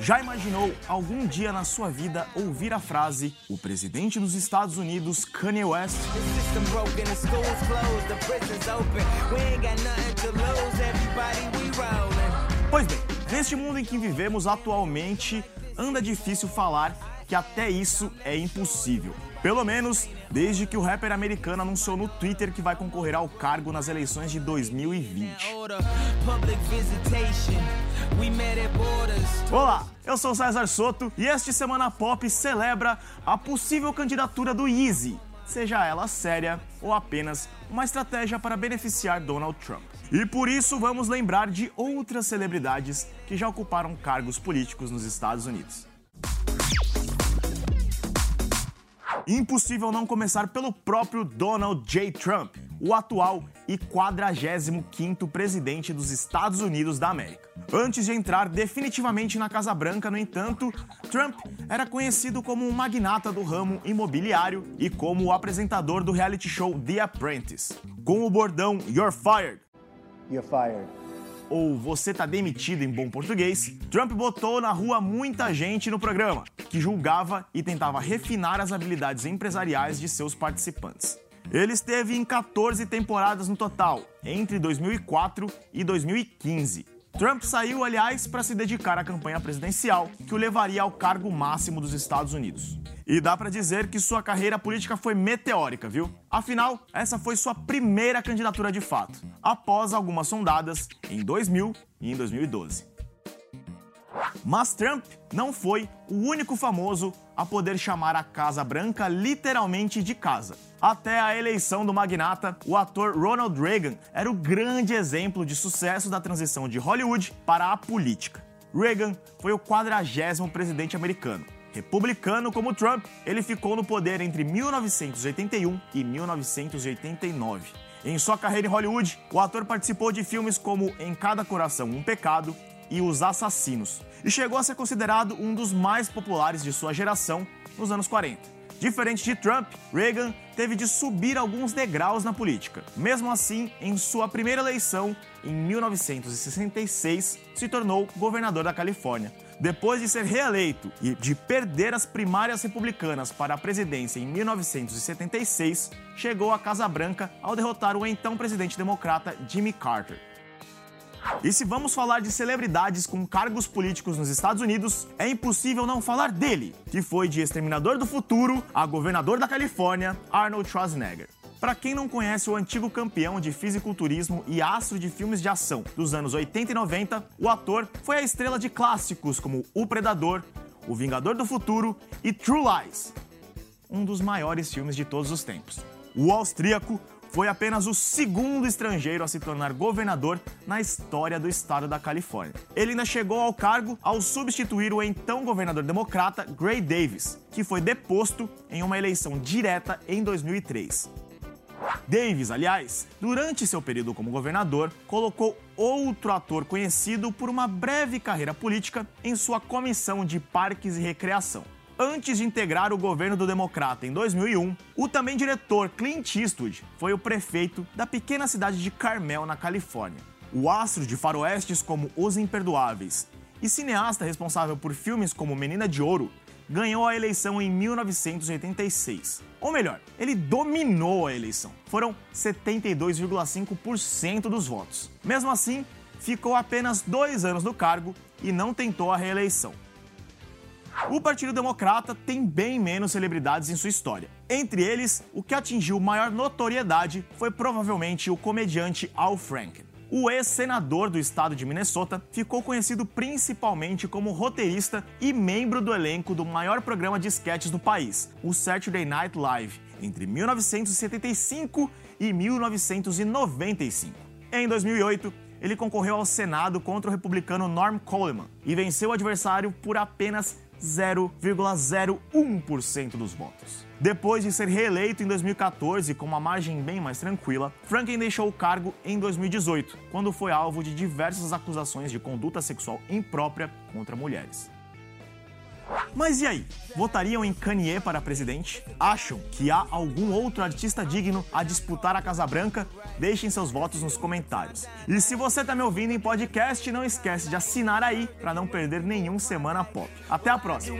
Já imaginou algum dia na sua vida ouvir a frase o presidente dos Estados Unidos, Kanye West? Pois bem, neste mundo em que vivemos atualmente, anda difícil falar que até isso é impossível. Pelo menos desde que o rapper americano anunciou no Twitter que vai concorrer ao cargo nas eleições de 2020. Olá, eu sou César Soto e este Semana Pop celebra a possível candidatura do Yeezy, seja ela séria ou apenas uma estratégia para beneficiar Donald Trump. E por isso vamos lembrar de outras celebridades que já ocuparam cargos políticos nos Estados Unidos. Impossível não começar pelo próprio Donald J. Trump, o atual e 45º presidente dos Estados Unidos da América. Antes de entrar definitivamente na Casa Branca, no entanto, Trump era conhecido como um magnata do ramo imobiliário e como o apresentador do reality show The Apprentice. Com o bordão You're Fired. You're fired ou Você tá demitido em bom português, Trump botou na rua muita gente no programa, que julgava e tentava refinar as habilidades empresariais de seus participantes. Ele esteve em 14 temporadas no total, entre 2004 e 2015. Trump saiu, aliás, para se dedicar à campanha presidencial, que o levaria ao cargo máximo dos Estados Unidos. E dá para dizer que sua carreira política foi meteórica, viu? Afinal, essa foi sua primeira candidatura de fato, após algumas sondadas em 2000 e em 2012. Mas Trump não foi o único famoso a poder chamar a Casa Branca literalmente de casa. Até a eleição do magnata, o ator Ronald Reagan era o grande exemplo de sucesso da transição de Hollywood para a política. Reagan foi o quadragésimo presidente americano Republicano como Trump, ele ficou no poder entre 1981 e 1989. Em sua carreira em Hollywood, o ator participou de filmes como Em Cada Coração um Pecado e Os Assassinos, e chegou a ser considerado um dos mais populares de sua geração nos anos 40. Diferente de Trump, Reagan teve de subir alguns degraus na política. Mesmo assim, em sua primeira eleição, em 1966, se tornou governador da Califórnia. Depois de ser reeleito e de perder as primárias republicanas para a presidência em 1976, chegou à Casa Branca ao derrotar o então presidente democrata Jimmy Carter. E se vamos falar de celebridades com cargos políticos nos Estados Unidos, é impossível não falar dele, que foi de Exterminador do Futuro a governador da Califórnia, Arnold Schwarzenegger. Para quem não conhece o antigo campeão de fisiculturismo e astro de filmes de ação dos anos 80 e 90, o ator foi a estrela de clássicos como O Predador, O Vingador do Futuro e True Lies, um dos maiores filmes de todos os tempos. O austríaco foi apenas o segundo estrangeiro a se tornar governador na história do estado da Califórnia. Ele ainda chegou ao cargo ao substituir o então governador democrata Gray Davis, que foi deposto em uma eleição direta em 2003. Davis, aliás, durante seu período como governador, colocou outro ator conhecido por uma breve carreira política em sua comissão de parques e recreação. Antes de integrar o governo do Democrata em 2001, o também diretor Clint Eastwood foi o prefeito da pequena cidade de Carmel, na Califórnia. O astro de faroestes como Os Imperdoáveis e cineasta responsável por filmes como Menina de Ouro ganhou a eleição em 1986. Ou melhor, ele dominou a eleição. Foram 72,5% dos votos. Mesmo assim, ficou apenas dois anos no cargo e não tentou a reeleição. O Partido Democrata tem bem menos celebridades em sua história. Entre eles, o que atingiu maior notoriedade foi provavelmente o comediante Al Franken. O ex-senador do estado de Minnesota ficou conhecido principalmente como roteirista e membro do elenco do maior programa de sketches do país, o Saturday Night Live, entre 1975 e 1995. Em 2008, ele concorreu ao Senado contra o republicano Norm Coleman e venceu o adversário por apenas 0,01% dos votos. Depois de ser reeleito em 2014 com uma margem bem mais tranquila, Franken deixou o cargo em 2018, quando foi alvo de diversas acusações de conduta sexual imprópria contra mulheres. Mas e aí? Votariam em Kanye para presidente? Acham que há algum outro artista digno a disputar a Casa Branca? Deixem seus votos nos comentários. E se você está me ouvindo em podcast, não esquece de assinar aí para não perder nenhum Semana Pop. Até a próxima!